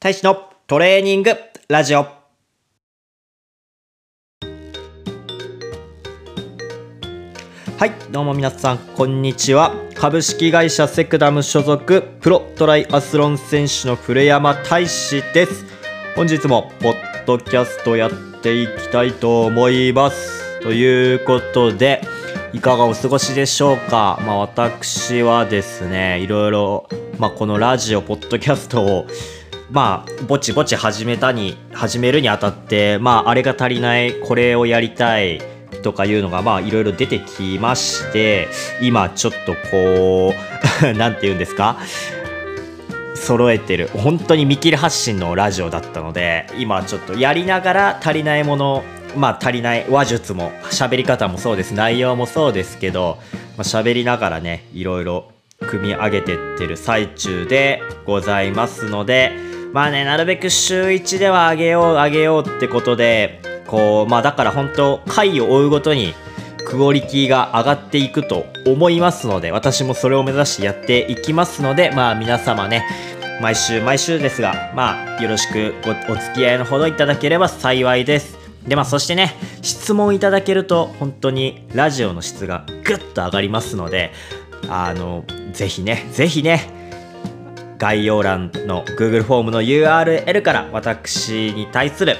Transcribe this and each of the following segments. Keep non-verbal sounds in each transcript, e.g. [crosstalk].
大使のトレーニングラジオ。はい、どうも皆さん、こんにちは。株式会社セクダム所属、プロトライアスロン選手の古山大使です。本日も、ポッドキャストやっていきたいと思います。ということで、いかがお過ごしでしょうか？まあ私はですね、いろいろ、まあこのラジオ、ポッドキャストを、まあ、ぼちぼち始めたに、始めるにあたって、まあ、あれが足りない、これをやりたい、とかいうのが、まあ、いろいろ出てきまして、今、ちょっとこう、[laughs] なんて言うんですか？揃えてる。本当に見切り発信のラジオだったので、今ちょっとやりながら足りないもの、まあ、足りない話術も、喋り方もそうです、内容もそうですけど、まあ、喋りながらね、いろいろ組み上げてってる最中でございますので、まあね、なるべく週1では上げよう上げようってことで、こう、まあだから本当、回を追うごとに、クオリティが上がっていくと思いますので、私もそれを目指してやっていきますので、まあ皆様ね、毎週毎週ですが、まあよろしくお付き合いのほどいただければ幸いです。で、まあそしてね、質問いただけると本当にラジオの質がぐっと上がりますので、あの、ぜひね、ぜひね、概要欄の Google フォームの URL から私に対する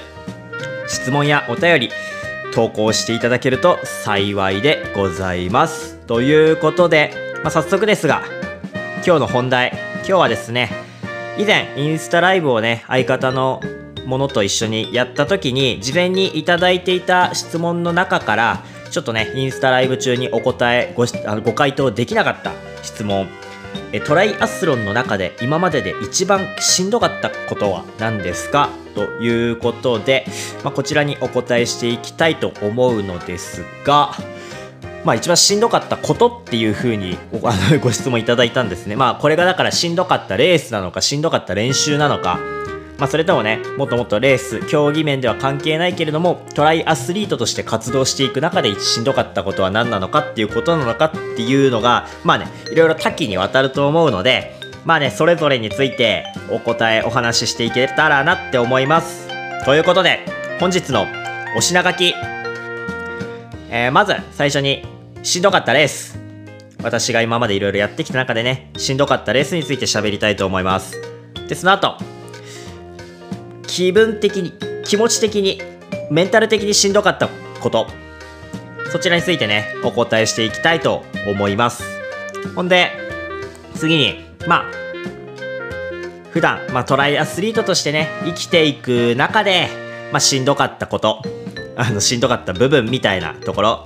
質問やお便り投稿していただけると幸いでございます。ということで、まあ、早速ですが今日の本題今日はですね以前インスタライブをね相方のものと一緒にやった時に事前にいただいていた質問の中からちょっとねインスタライブ中にお答えごご回答できなかった質問トライアスロンの中で今までで一番しんどかったことは何ですか？ということで、まあ、こちらにお答えしていきたいと思うのですが、まあ、一番しんどかったことっていうふうにご質問いただいたんですね。まあ、これがだからしんどかったレースなのかしんどかった練習なのか、まあ、それともねもっともっとレース競技面では関係ないけれどもトライアスリートとして活動していく中でしんどかったことは何なのかっていうことなのかっていうのがまあねいろいろ多岐にわたると思うのでまあねそれぞれについてお答えお話ししていけたらなって思います。ということで本日のお品書き、えーまず最初にしんどかったレース。私が今までいろいろやってきた中でねしんどかったレースについて喋りたいと思います。でその後気分的に気持ち的にメンタル的にしんどかったこと。そちらについてねお答えしていきたいと思います。ほんで次にまあ普段、まあ、トライアスリートとしてね生きていく中で、まあ、しんどかったこと。あのしんどかった部分みたいなところ。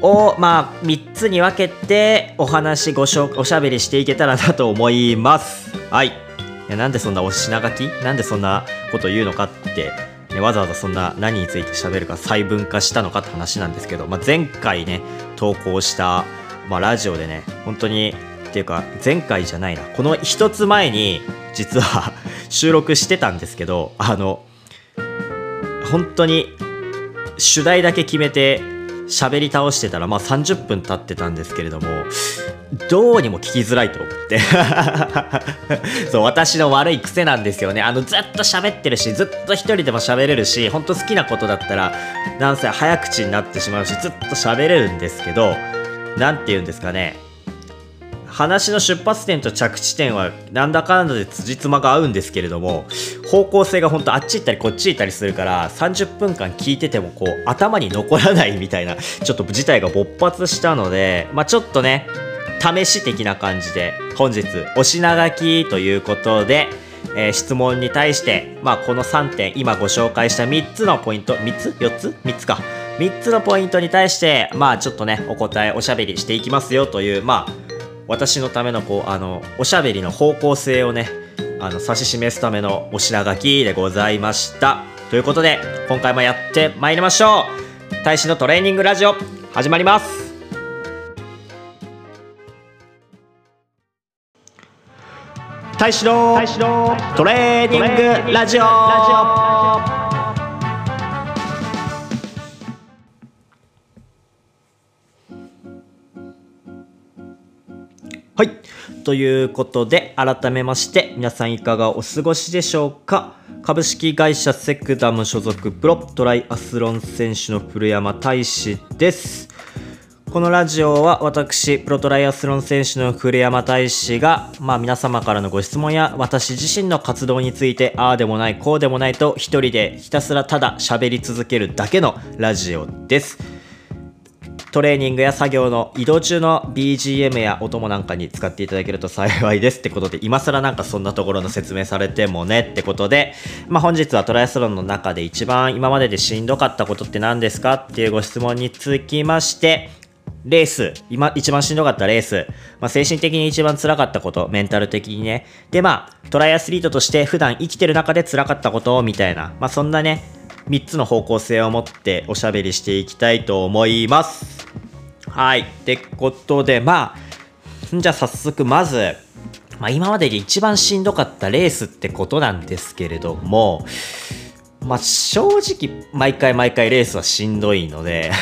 をまあ3つに分けてお話ごしょおしゃべりしていけたらなと思います。はい。やなんでそんなお品書き？なんでそんなこと言うのかって、ね、わざわざそんな何について喋るか細分化したのかって話なんですけど、まあ、前回ね投稿した、まあ、ラジオでね本当にっていうか前回じゃないな。この一つ前に実は [laughs] 収録してたんですけどあの本当に主題だけ決めて喋り倒してたらまあ30分経ってたんですけれどもどうにも聞きづらいと思って。[laughs] そう私の悪い癖なんですよね。あのずっと喋ってるしずっと一人でも喋れるしほんと好きなことだったらなんせ早口になってしまうしずっと喋れるんですけどなんて言うんですかね。話の出発点と着地点はなんだかんだで辻褄が合うんですけれども方向性が本当あっち行ったりこっち行ったりするから30分間聞いててもこう頭に残らないみたいなちょっと事態が勃発したのでまあちょっとね試し的な感じで本日お品書きということで、えー質問に対して、まあ、この3点今ご紹介した3つのポイント3つ ?4 つ ?3 つか3つのポイントに対してまあちょっとねお答えおしゃべりしていきますよというまあ私のためのこうあのおしゃべりの方向性をねあの指し示すためのお品書きでございました。ということで今回もやってまいりましょう。大使のトレーニングラジオ始まります。大使のトレーニングラジオ。はいということで、改めまして、皆さんいかがお過ごしでしょうか？株式会社セクダム所属プロトライアスロン選手の古山大志です。このラジオは私、プロトライアスロン選手の古山大志が、まあ皆様からのご質問や私自身の活動について、ああでもない、こうでもないと一人でひたすらただ喋り続けるだけのラジオです。トレーニングや作業の移動中の BGM や音もなんかに使っていただけると幸いですってことで、今更なんかそんなところの説明されてもねってことで、まあ本日はトライアスロンの中で一番今まででしんどかったことって何ですかっていうご質問につきまして、レース、今、一番しんどかったレース、まあ、精神的に一番辛かったこと、メンタル的にね。で、まあ、トライアスリートとして普段生きてる中で辛かったことみたいな、まあ、そんなね、3つの方向性を持っておしゃべりしていきたいと思います。はい。ってことで、まあ、じゃあ早速まず、まあ、今までで一番しんどかったレースってことなんですけれども、まあ、正直、毎回毎回レースはしんどいので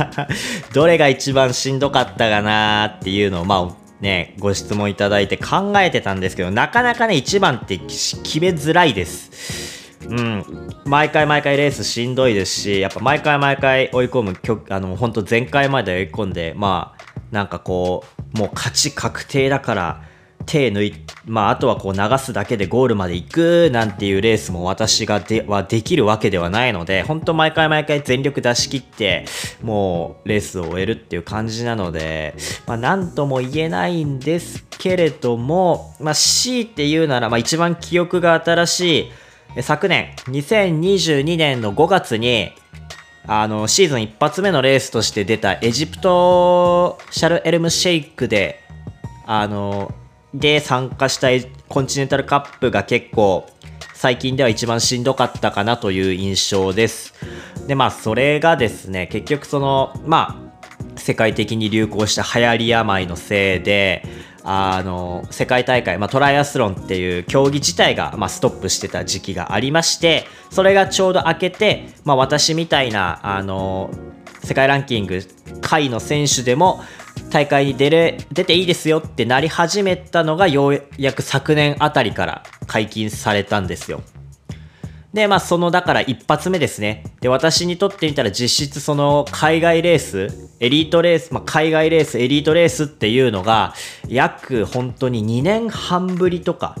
[laughs] どれが一番しんどかったかなっていうのを、まあ、ね、ご質問いただいて考えてたんですけど、なかなかね、一番って決めづらいです。うん、毎回毎回レースしんどいですし、やっぱ毎回毎回追い込む、あの、本当前回まで追い込んで、まあ、なんかこう、もう勝ち確定だから、手抜い、まあ、あとはこう流すだけでゴールまで行くなんていうレースも私がではできるわけではないので、本当毎回毎回全力出し切って、もうレースを終えるっていう感じなので、まあ、なんとも言えないんですけれども、まあ、C って言うなら、まあ、一番記憶が新しい、昨年、2022年の5月に、あの、シーズン一発目のレースとして出たエジプトシャルエルムシェイクで、あの、で参加したコンチネンタルカップが結構最近では一番しんどかったかなという印象です。で、まあそれがですね、結局その、まあ世界的に流行した流行り病のせいで、あの、世界大会、まあ、トライアスロンっていう競技自体が、まあ、ストップしてた時期がありまして、それがちょうど明けて、まあ、私みたいな、あの、世界ランキング下位の選手でも、大会に出れ、出ていいですよってなり始めたのが、ようやく昨年あたりから解禁されたんですよ。で、まあ、その、だから一発目ですね。で、私にとってみたら実質その海外レース、エリートレース、まあ、海外レース、エリートレースっていうのが、約本当に2年半ぶりとか、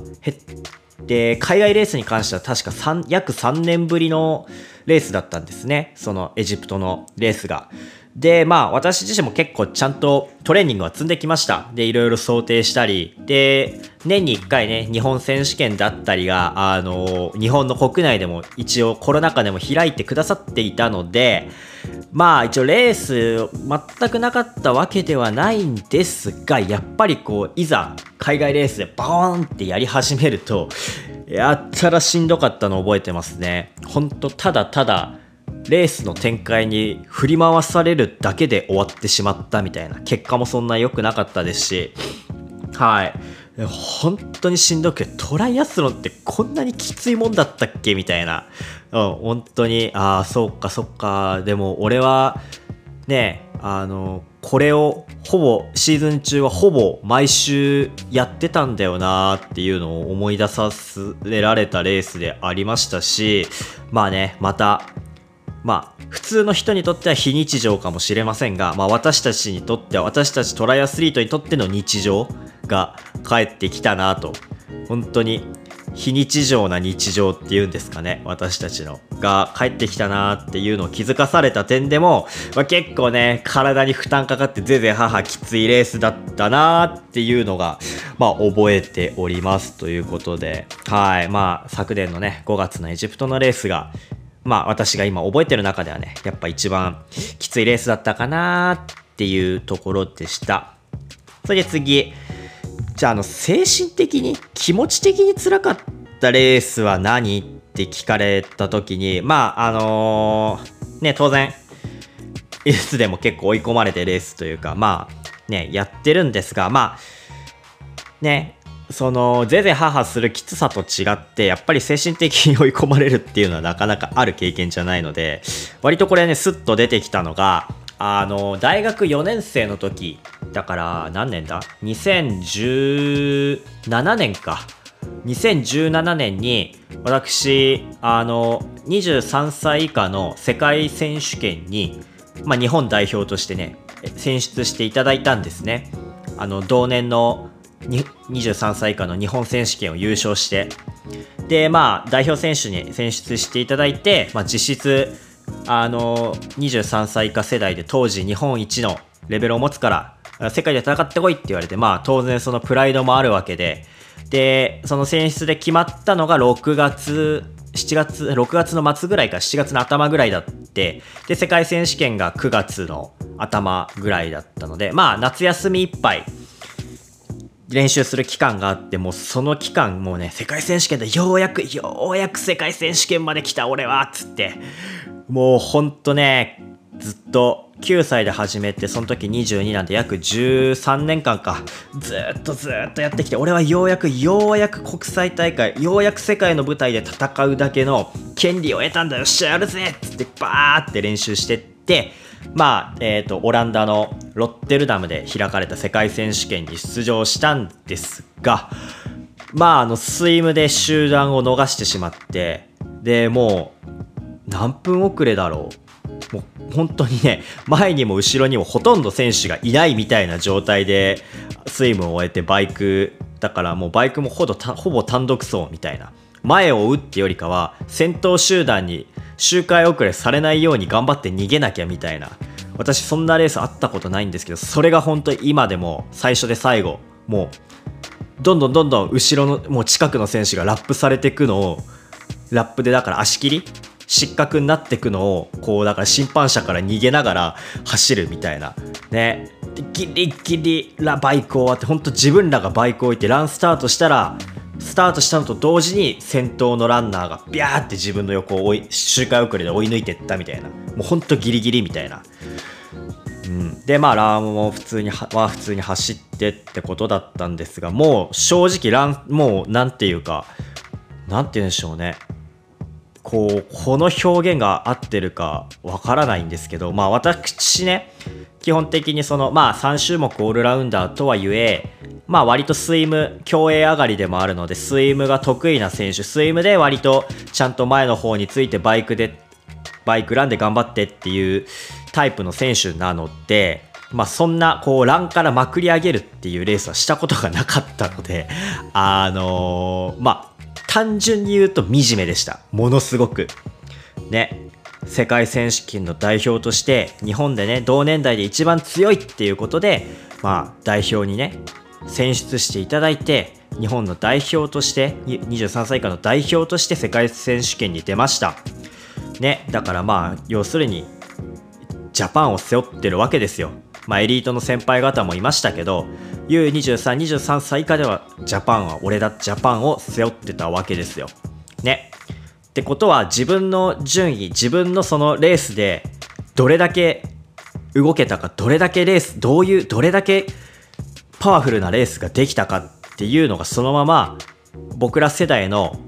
で、海外レースに関しては確か3、約3年ぶりのレースだったんですね。そのエジプトのレースが。で、まあ私自身も結構ちゃんとトレーニングは積んできました。で、いろいろ想定したり、で、年に1回ね、日本選手権だったりが、あの、日本の国内でも一応コロナ禍でも開いてくださっていたので、まあ一応レース全くなかったわけではないんですが、やっぱりこう、いざ海外レースでバーンってやり始めると、やったらしんどかったの覚えてますね。ほんと、ただただ、レースの展開に振り回されるだけで終わってしまったみたいな結果もそんな良くなかったですしはい。本当にしんどくてトライアスロンってこんなにきついもんだったっけみたいな、うん、本当にああそうかそっか。でも俺はねあのこれをほぼシーズン中はほぼ毎週やってたんだよなっていうのを思い出させられたレースでありましたしまあねまたまあ、普通の人にとっては非日常かもしれませんが、まあ、私たちにとっては、私たちトライアスリートにとっての日常が帰ってきたなと、本当に非日常な日常っていうんですかね、私たちの、が帰ってきたなっていうのを気づかされた点でも、まあ、結構ね、体に負担かかってぜぜ母きついレースだったなっていうのが、まあ覚えておりますということで、はい、まあ昨年のね、5月のエジプトのレースが、まあ私が今覚えてる中ではね、やっぱ一番きついレースだったかなっていうところでした。それで次、じゃああの精神的に気持ち的に辛かったレースは何って聞かれた時に、まああのー、ね、当然、いつでも結構追い込まれてレースというか、まあね、やってるんですが、まあ、ね、そのぜぜははするきつさと違ってやっぱり精神的に追い込まれるっていうのはなかなかある経験じゃないので割とこれねスッと出てきたのがあの大学4年生の時だから何年だ ?2017 年か。2017年に私あの23歳以下の世界選手権に、まあ、日本代表としてね選出していただいたんですねあの同年の23歳以下の日本選手権を優勝してでまあ代表選手に選出していただいて、まあ、実質あの23歳以下世代で当時日本一のレベルを持つから世界で戦ってこいって言われてまあ当然そのプライドもあるわけででその選出で決まったのが6月7月6月の末ぐらいか7月の頭ぐらいだってで世界選手権が9月の頭ぐらいだったのでまあ夏休みいっぱい練習する期間があってもうその期間もうね世界選手権でようやくようやく世界選手権まで来た俺はつって。もうほんとねずっと9歳で始めてその時22なんで約13年間かずっとずっとやってきて俺はようやくようやく国際大会ようやく世界の舞台で戦うだけの権利を得たんだよっしゃやるぜつってバーって練習してってまあえーと、オランダのロッテルダムで開かれた世界選手権に出場したんですがまああのスイムで集団を逃してしまってでもう何分遅れだろう。もう本当にね前にも後ろにもほとんど選手がいないみたいな状態でスイムを終えてバイクだからもうバイクもほぼほぼ単独走みたいな。前を追うってよりかは先頭集団に周回遅れされないように頑張って逃げなきゃみたいな。私そんなレースあったことないんですけどそれが本当今でも最初で最後もうどんどんどんどん後ろのもう近くの選手がラップされていくのをラップでだから足切り？失格になっていくのをこうだから審判車から逃げながら走るみたいな。ね。ギリギリラバイク終わって本当自分らがバイク置いてランスタートしたらスタートしたのと同時に先頭のランナーがビャーって自分の横を追い周回遅れで追い抜いていったみたいな。もうほんとギリギリみたいな、うん、でまあランも普通には普通に走ってってことだったんですがもう正直ランもう何て言うか何て言うんでしょうね。こうこの表現が合ってるかわからないんですけどまあ私ね基本的にそのまあ3種目オールラウンダーとはいえまあ割とスイム、競泳上がりでもあるので、スイムが得意な選手、スイムで割とちゃんと前の方についてバイクで、バイクランで頑張ってっていうタイプの選手なので、まあそんなこうランからまくり上げるっていうレースはしたことがなかったので、[laughs] あのー、まあ単純に言うと惨めでした。ものすごく。ね。世界選手権の代表として日本でね同年代で一番強いっていうことでまあ代表にね選出していただいて日本の代表として23歳以下の代表として世界選手権に出ました。ねだからまあ要するにジャパンを背負ってるわけですよ。まあエリートの先輩方もいましたけど U2323 歳以下ではジャパンは俺だジャパンを背負ってたわけですよ。ね。ってことは自分の順位自分のそのレースでどれだけ動けたかどれだけレースどういうどれだけパワフルなレースができたかっていうのがそのまま僕ら世代の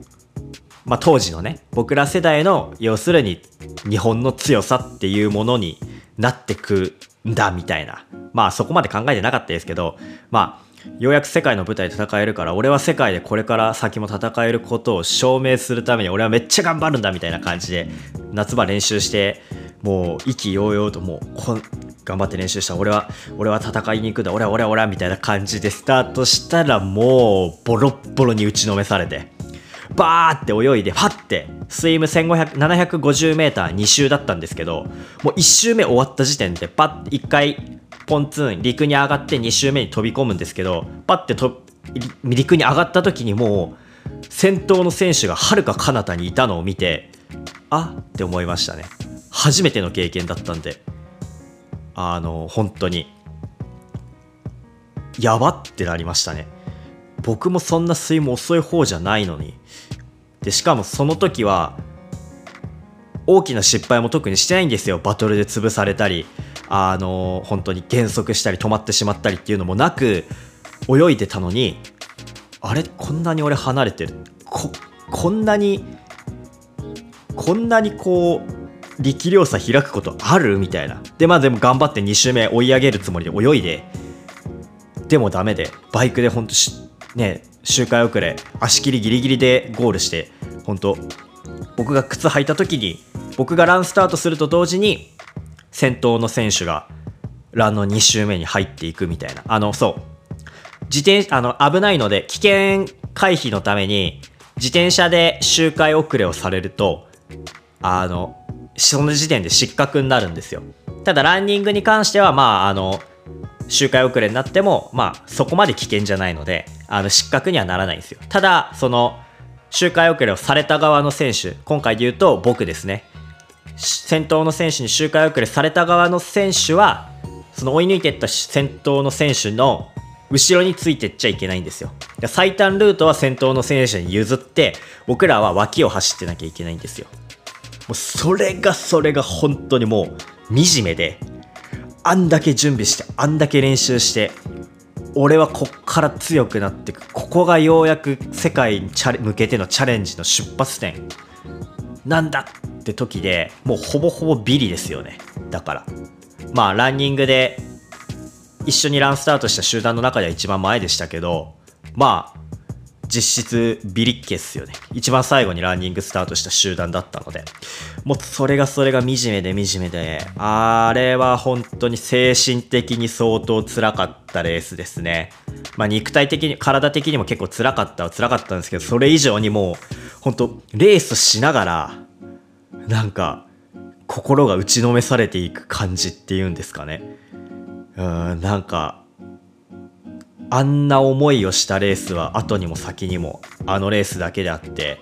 まあ、当時のね僕ら世代の要するに日本の強さっていうものになってくんだみたいな。まあそこまで考えてなかったですけどまあようやく世界の舞台で戦えるから俺は世界でこれから先も戦えることを証明するために俺はめっちゃ頑張るんだみたいな感じで夏場練習してもう意気揚々ともうこ頑張って練習した。俺は俺は戦いに行くんだ。俺は俺は俺はみたいな感じでスタートしたらもうボロッボロに打ちのめされて。バーって泳いでファってスイム 750m2 周だったんですけどもう1周目終わった時点でパッて1回ポンツーン陸に上がって2周目に飛び込むんですけどパッてと陸に上がった時にもう先頭の選手がはるか彼方にいたのを見てあって思いましたね。初めての経験だったんで。あの本当にやばってなりましたね。僕もそんな睡も遅い方じゃないのにでしかもその時は大きな失敗も特にしてないんですよ。バトルで潰されたりあの本当に減速したり止まってしまったりっていうのもなく泳いでたのにあれ？こんなに俺離れてる。ここんなにこんなにこう力量差開くことある？みたいな。で、まあでも頑張って2周目追い上げるつもりで泳いで、でもダメでバイクでほんとね周回遅れ足切りギリギリでゴールして本当僕が靴履いた時に僕がランスタートすると同時に先頭の選手がランの2周目に入っていくみたいな。あのそう。自転あの危ないので危険回避のために自転車で周回遅れをされるとあのその時点で失格になるんですよ。ただランニングに関してはまああの周回遅れになってもまあそこまで危険じゃないのであの失格にはならないんですよ。ただその周回遅れをされた側の選手今回で言うと僕ですね。先頭の選手に周回遅れされた側の選手はその追い抜いていった先頭の選手の後ろについてっちゃいけないんですよ。最短ルートは先頭の選手に譲って僕らは脇を走ってなきゃいけないんですよ。もうそれがそれが本当にもう惨めであんだけ準備してあんだけ練習して俺はこっから強くなっていく。ここがようやく世界に向けてのチャレンジの出発点。なんだって時でもうほぼほぼビリですよね。だから。まあランニングで一緒にランスタートした集団の中では一番前でしたけどまあ実質ビリッケっすよね。一番最後にランニングスタートした集団だったので。もうそれがそれが惨めで惨めであれは本当に精神的に相当辛かったレースですね。まあ肉体的に体的にも結構辛かったは辛かったんですけどそれ以上にもう本当レースしながらなんか心が打ちのめされていく感じっていうんですかね。うんなんかあんな思いをしたレースは後にも先にもあのレースだけであって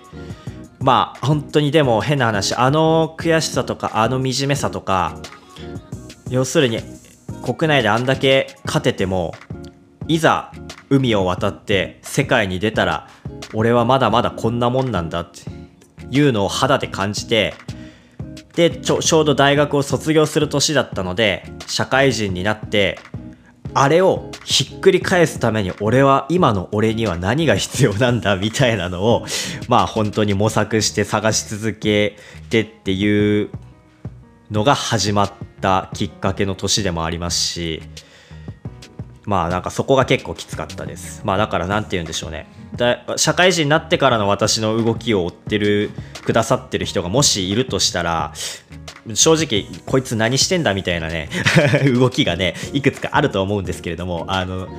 まあ本当にでも変な話あの悔しさとかあの惨めさとか要するに国内であんだけ勝ててもいざ海を渡って世界に出たら俺はまだまだこんなもんなんだっていうのを肌で感じてでちょちょうど大学を卒業する年だったので社会人になってあれをひっくり返すために俺は今の俺には何が必要なんだみたいなのを [laughs] まあ本当に模索して探し続けてっていうのが始まったきっかけの年でもありますしまあなんかそこが結構きつかったです。まあだから何て言うんでしょうね。だ社会人になってからの私の動きを追ってるくださってる人がもしいるとしたら正直こいつ何してんだみたいなね [laughs] 動きがねいくつかあると思うんですけれどもあの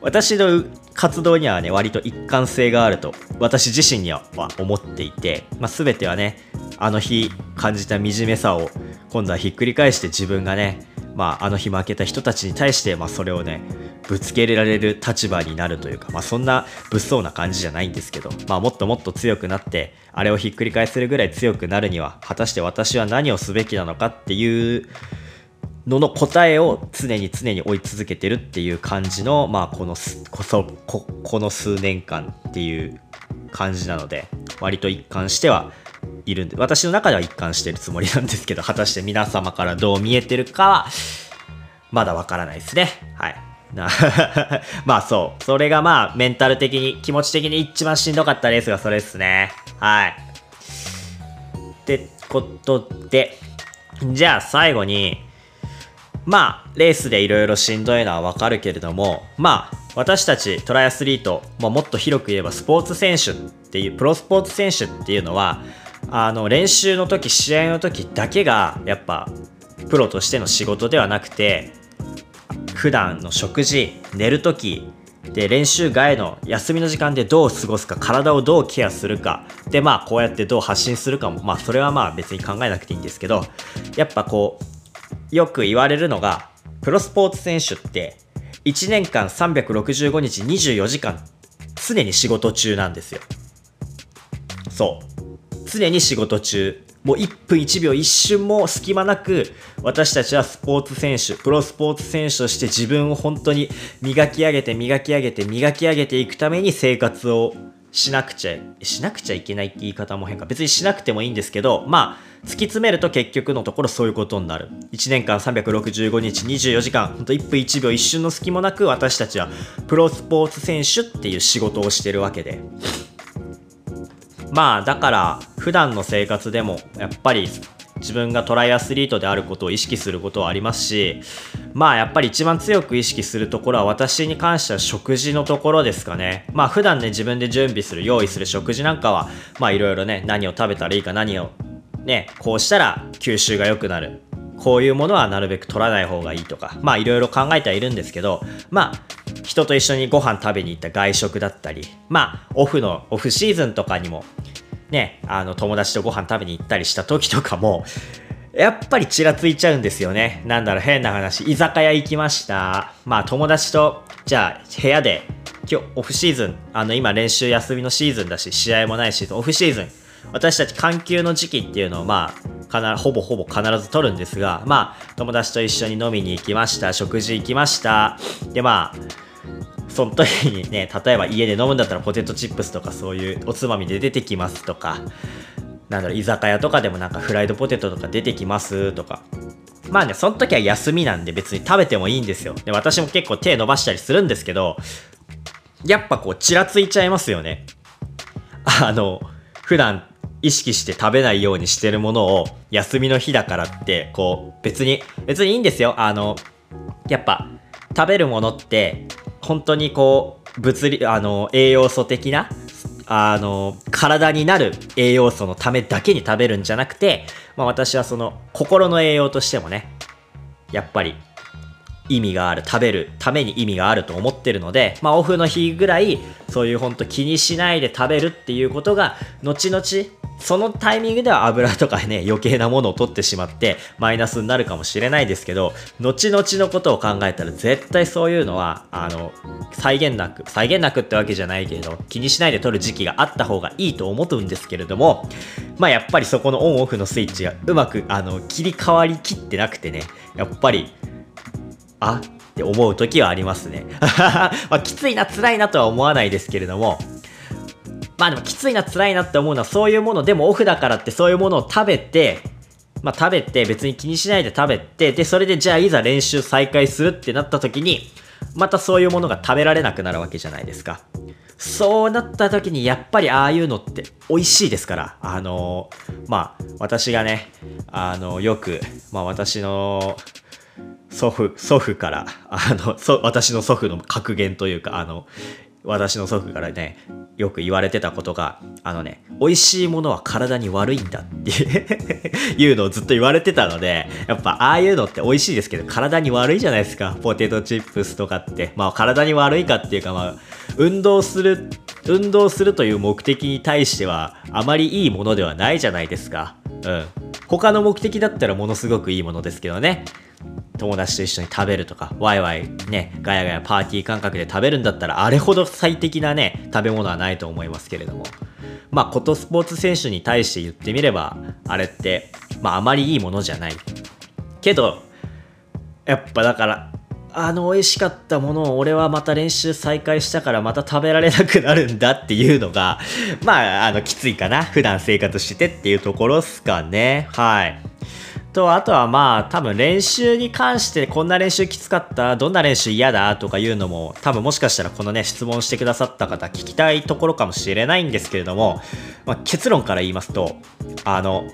私の活動にはね割と一貫性があると私自身には思っていて、まあ、全てはねあの日感じた惨めさを今度はひっくり返して自分がねまあ、あの日負けた人たちに対して、まあ、それをねぶつけられる立場になるというか、まあ、そんな物騒な感じじゃないんですけど、まあ、もっともっと強くなってあれをひっくり返せるぐらい強くなるには果たして私は何をすべきなのかっていうのの答えを常に常に追い続けてるっていう感じの、まあ、このこそここの数年間っていう感じなので割と一貫してはいるんで私の中では一貫してるつもりなんですけど果たして皆様からどう見えてるかはまだわからないですね。はい。[laughs] まあそう。それがまあメンタル的に気持ち的に一番しんどかったレースがそれですね。はい。ってことでじゃあ最後にまあレースでいろいろしんどいのはわかるけれどもまあ私たちトライアスリート、まあ、もっと広く言えばスポーツ選手っていうプロスポーツ選手っていうのはあの練習の時試合の時だけがやっぱプロとしての仕事ではなくて普段の食事寝る時で練習外の休みの時間でどう過ごすか体をどうケアするかでまあこうやってどう発信するかもまあそれはまあ別に考えなくていいんですけどやっぱこうよく言われるのがプロスポーツ選手って1年間365日24時間常に仕事中なんですよ。そう。常に仕事中。もう1分1秒一瞬も隙間なく私たちはスポーツ選手プロスポーツ選手として自分を本当に磨き上げて磨き上げて磨き上げていくために生活をしなくちゃしなくちゃいけないって言い方も変か。別にしなくてもいいんですけどまあ突き詰めると結局のところそういうことになる。1年間365日24時間ほんと1分1秒一瞬の隙もなく私たちはプロスポーツ選手っていう仕事をしてるわけで。まあだから普段の生活でもやっぱり自分がトライアスリートであることを意識することはありますしまあやっぱり一番強く意識するところは私に関しては食事のところですかね。まあ普段ね自分で準備する、用意する食事なんかは、まあいろいろね、何を食べたらいいか何をね、こうしたら吸収が良くなる。こういうものはなるべく取らない方がいいとか、まあいろいろ考えてはいるんですけど、まあ人と一緒にご飯食べに行った外食だったり、まあオフの、オフシーズンとかにも、ね、あの友達とご飯食べに行ったりした時とかも、やっぱりちらついちゃうんですよね。なんだろう、変な話。居酒屋行きました。まあ友達と、じゃあ部屋で、今日オフシーズン、あの今練習休みのシーズンだし、試合もないし、オフシーズン、私たち環休の時期っていうのをまあ、ほぼほぼ必ず取るんですが、まあ、友達と一緒に飲みに行きました、食事行きました。で、まあ、その時にね、[laughs] 例えば家で飲むんだったらポテトチップスとかそういうおつまみで出てきますとか、なんだろう、居酒屋とかでもなんかフライドポテトとか出てきますとか。まあね、その時は休みなんで別に食べてもいいんですよ。で、私も結構手伸ばしたりするんですけど、やっぱこう、ちらついちゃいますよね。あの、普段意識して食べないようにしてるものを休みの日だからってこう別に別にいいんですよ。あのやっぱ食べるものって本当にこう物理あの栄養素的なあの体になる栄養素のためだけに食べるんじゃなくて、まあ、私はその心の栄養としてもねやっぱり意味がある食べるために意味があると思ってるので、まあ、オフの日ぐらいそういうほんと気にしないで食べるっていうことが後々そのタイミングでは油とかね余計なものを取ってしまってマイナスになるかもしれないですけど後々のことを考えたら絶対そういうのはあの際限なく際限なくってわけじゃないけれど気にしないで取る時期があった方がいいと思うんですけれどもまあやっぱりそこのオンオフのスイッチがうまくあの切り替わりきってなくてねやっぱりあって思う時はありますね。[laughs] まあ、きついな、辛いなとは思わないですけれども、まあでもきついな、辛いなって思うのはそういうもの、でもオフだからってそういうものを食べて、まあ食べて別に気にしないで食べて、で、それでじゃあいざ練習再開するってなった時に、またそういうものが食べられなくなるわけじゃないですか。そうなった時にやっぱりああいうのって美味しいですから、あの、まあ私がね、あの、よく、まあ私の祖父、祖父から、あの、私の祖父の格言というか、あの、私の祖父からね、よく言われてたことが、あのね、美味しいものは体に悪いんだっていう [laughs] のをずっと言われてたので、やっぱああいうのって美味しいですけど、体に悪いじゃないですか。ポテトチップスとかって。まあ体に悪いかっていうか、まあ、運動する、運動するという目的に対しては、あまりいいものではないじゃないですか。うん。他の目的だったらものすごくいいものですけどね。友達と一緒に食べるとか、ワイワイね、ガヤガヤパーティー感覚で食べるんだったら、あれほど最適なね、食べ物はないと思いますけれども。まあ、ことスポーツ選手に対して言ってみれば、あれって、まあ、あまりいいものじゃない。けど、やっぱだから、あの美味しかったものを俺はまた練習再開したからまた食べられなくなるんだっていうのが、まあ、あの、きついかな。普段生活しててっていうところっすかね。はい。と、あとはまあ、多分練習に関してこんな練習きつかった、どんな練習嫌だとかいうのも、多分もしかしたらこのね、質問してくださった方聞きたいところかもしれないんですけれども、まあ、結論から言いますと、あの、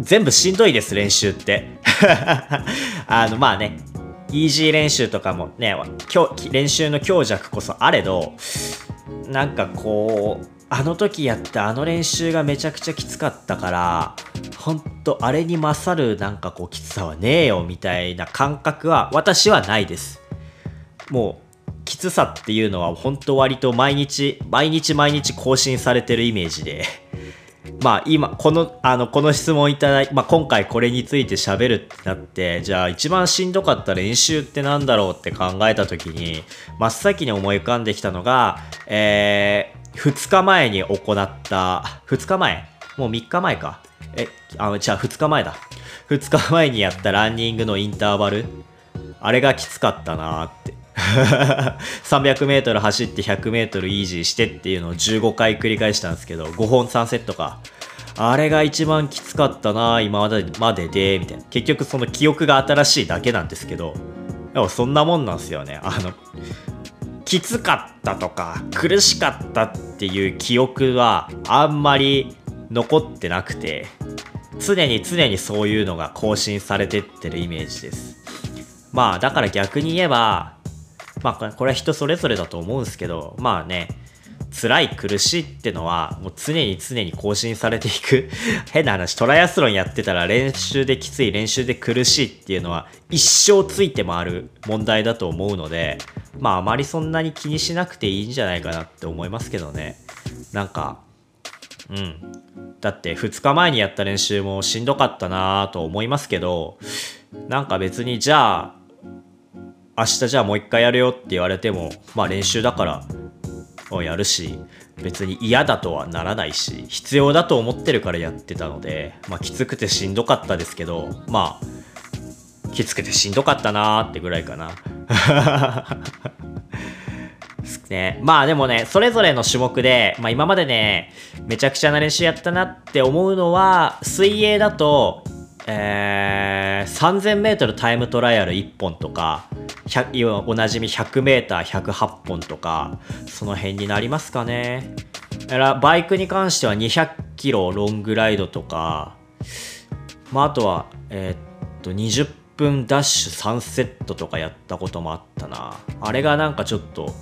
全部しんどいです、練習って。[laughs] あの、まあね、イージー練習とかもね、練習の強弱こそあれど、なんかこう、あの時やったあの練習がめちゃくちゃきつかったから、ほんとあれに勝るなんかこうきつさはねえよみたいな感覚は私はないです。もうきつさっていうのは本当割と毎日、毎日毎日更新されてるイメージで [laughs] まあ今、この、あの、この質問いただいまあ今回これについて喋るってなって、じゃあ一番しんどかった練習ってなんだろうって考えた時に、真っ先に思い浮かんできたのが、えー、2日前に行った、2日前？もう3日前か。え、あの、じゃあ2日前だ。2日前にやったランニングのインターバル？あれがきつかったなーって。[laughs] 300メートル走って100メートルイージーしてっていうのを15回繰り返したんですけど、5本3セットか。あれが一番きつかったな今までまでで、みたいな。結局その記憶が新しいだけなんですけど、でもそんなもんなんですよね。あの、きつかったとか苦しかったっていう記憶はあんまり残ってなくて常に常にそういうのが更新されてってるイメージです。まあだから逆に言えばまあこれは人それぞれだと思うんですけどまあね辛い苦しいってのはもう常に常に更新されていく。[laughs] 変な話トライアスロンやってたら練習できつい練習で苦しいっていうのは一生ついて回る問題だと思うのでまああまりそんなに気にしなくていいんじゃないかなって思いますけどね。なんかうん。だって2日前にやった練習もしんどかったなと思いますけどなんか別にじゃあ明日じゃあもう一回やるよって言われてもまあ練習だからをやるし別に嫌だとはならないし必要だと思ってるからやってたので、まあ、きつくてしんどかったですけどまあきつくてしんどかったなーってぐらいかな。[laughs] ね、まあでもねそれぞれの種目で、まあ、今までねめちゃくちゃな練習やったなって思うのは水泳だとえー、3000m タイムトライアル1本とかおなじみ 100m108 本とかその辺になりますかねバイクに関しては200キロロングライドとか、まあ、あとは、えー、っと20分ダッシュ3セットとかやったこともあったな。あれがなんかちょっと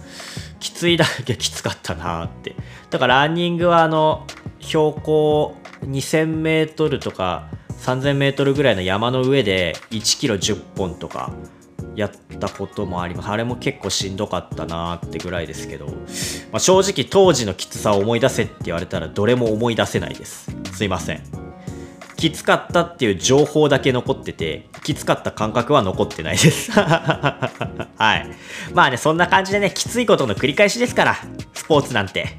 きついだけきつかったなって。だからランニングはあの標高 2000m とか 3000m ぐらいの山の上で1キロ10本とかやったこともあります。あれも結構しんどかったなってぐらいですけど、まあ、正直当時のきつさを思い出せって言われたらどれも思い出せないです。すいません。きつかったっていう情報だけ残っててきつかった感覚は残ってないです。[laughs] はい。まあねそんな感じでねきついことの繰り返しですからスポーツなんて。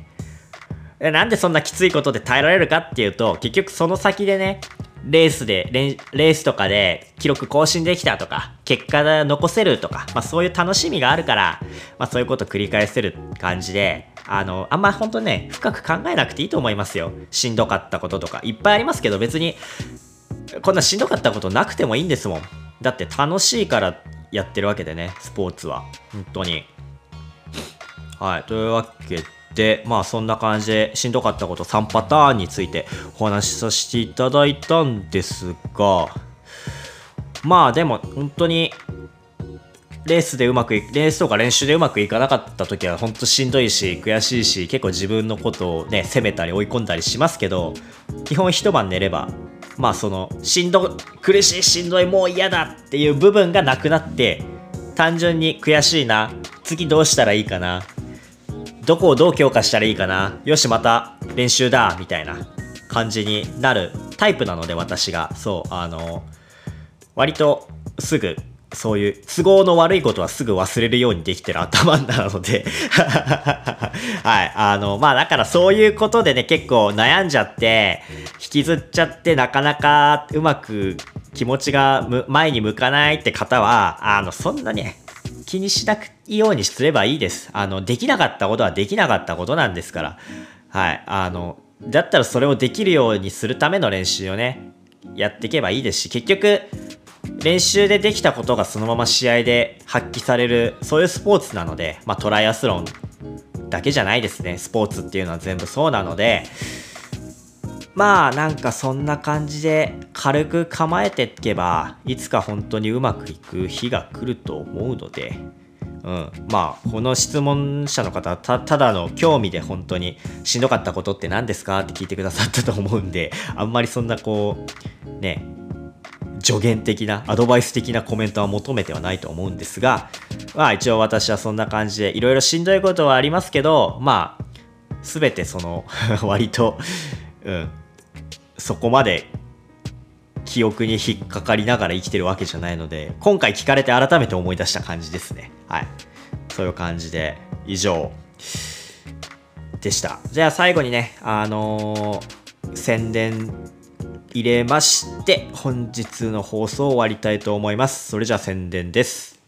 なんでそんなきついことで耐えられるかっていうと結局その先でねレースでレ、ースとかで記録更新できたとか、結果で残せるとか、まあそういう楽しみがあるから、まあそういうこと繰り返せる感じで、あの、あんま本当ね、深く考えなくていいと思いますよ。しんどかったこととか、いっぱいありますけど別に、こんなしんどかったことなくてもいいんですもん。だって楽しいからやってるわけでね、スポーツは。本当に。はい、というわけで、まあそんな感じでしんどかったこと3パターンについてお話しさせていただいたんですがまあでも本当にレースでうまくいレースとか練習でうまくいかなかった時は本当しんどいし悔しいし結構自分のことをね責めたり追い込んだりしますけど基本一晩寝ればまあそのしんど苦しいしんどいもう嫌だっていう部分がなくなって単純に悔しいな次どうしたらいいかなどこをどう強化したらいいかなよしまた練習だみたいな感じになるタイプなので私が。そうあの割とすぐそういう都合の悪いことはすぐ忘れるようにできてる頭なので [laughs] はい。あの、まあだからそういうことでね、結構悩んじゃって、引きずっちゃってなかなかうまく気持ちが前に向かないって方は、あの、そんなね、気にしなくいいようにすればいいです。あの、できなかったことはできなかったことなんですから。はい。あの、だったらそれをできるようにするための練習をね、やっていけばいいですし、結局、練習でできたことがそのまま試合で発揮される、そういうスポーツなので、まあトライアスロンだけじゃないですね。スポーツっていうのは全部そうなので、まあなんかそんな感じで軽く構えていけばいつか本当にうまくいく日が来ると思うので、うん、まあこの質問者の方たただの興味で本当にしんどかったことって何ですか？って聞いてくださったと思うんであんまりそんなこうね助言的なアドバイス的なコメントは求めてはないと思うんですがまあ一応私はそんな感じでいろいろしんどいことはありますけどまあ全てその [laughs] 割とうんそこまで記憶に引っかかりながら生きてるわけじゃないので今回聞かれて改めて思い出した感じですね。はい。そういう感じで以上でした。じゃあ最後にねあのー、宣伝入れまして本日の放送を終わりたいと思います。それじゃあ宣伝です。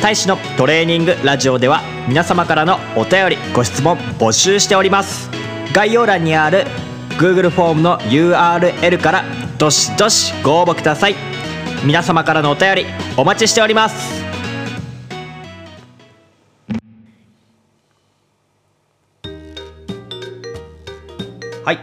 大使のトレーニングラジオでは皆様からのお便りご質問募集しております。概要欄にある Google フォームの URL からどしどしご応募ください。皆様からのお便りお待ちしております。はい。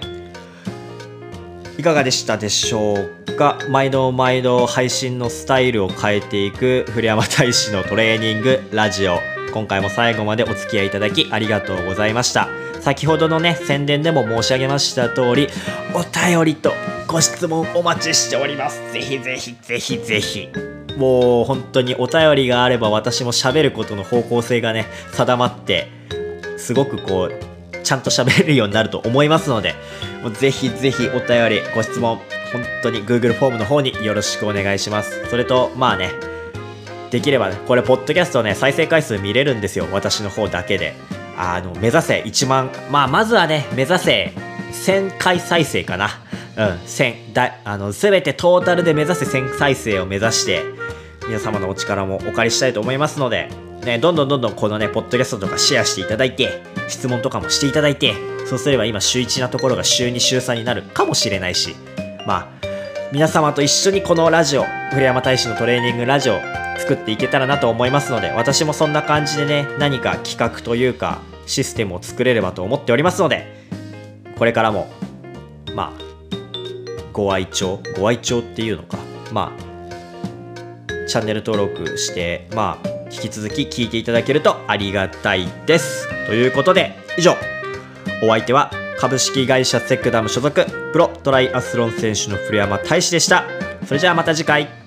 いかがでしたでしょうか？毎度毎度配信のスタイルを変えていく古山大使のトレーニングラジオ。今回も最後までお付き合いいただきありがとうございました。先ほどのね宣伝でも申し上げました通りお便りとご質問お待ちしております。ぜひぜひぜひぜひ。もう本当にお便りがあれば私も喋ることの方向性がね定まってすごくこうちゃんと喋れるようになると思いますのでもうぜひぜひお便りご質問本当に Google フォームの方によろしくお願いします。それとまあねできればねこれポッドキャストね再生回数見れるんですよ。私の方だけで。あの目指せ1万。まあまずはね目指せ1000回再生かな。うん1000だあの全てトータルで目指せ1000再生を目指して皆様のお力もお借りしたいと思いますのでね、どんどんどんどんこのね、ポッドキャストとかシェアしていただいて、質問とかもしていただいて、そうすれば今週1なところが週2、週3になるかもしれないし、まあ、皆様と一緒にこのラジオ、古山大使のトレーニングラジオ作っていけたらなと思いますので、私もそんな感じでね、何か企画というか、システムを作れればと思っておりますので、これからも、まあ、ご愛聴ご愛聴っていうのか。まあ、チャンネル登録して、まあ、引き続き聞いていただけるとありがたいです。ということで、以上、お相手は株式会社セックダム所属プロトライアスロン選手の古山大志でした。それじゃあまた次回。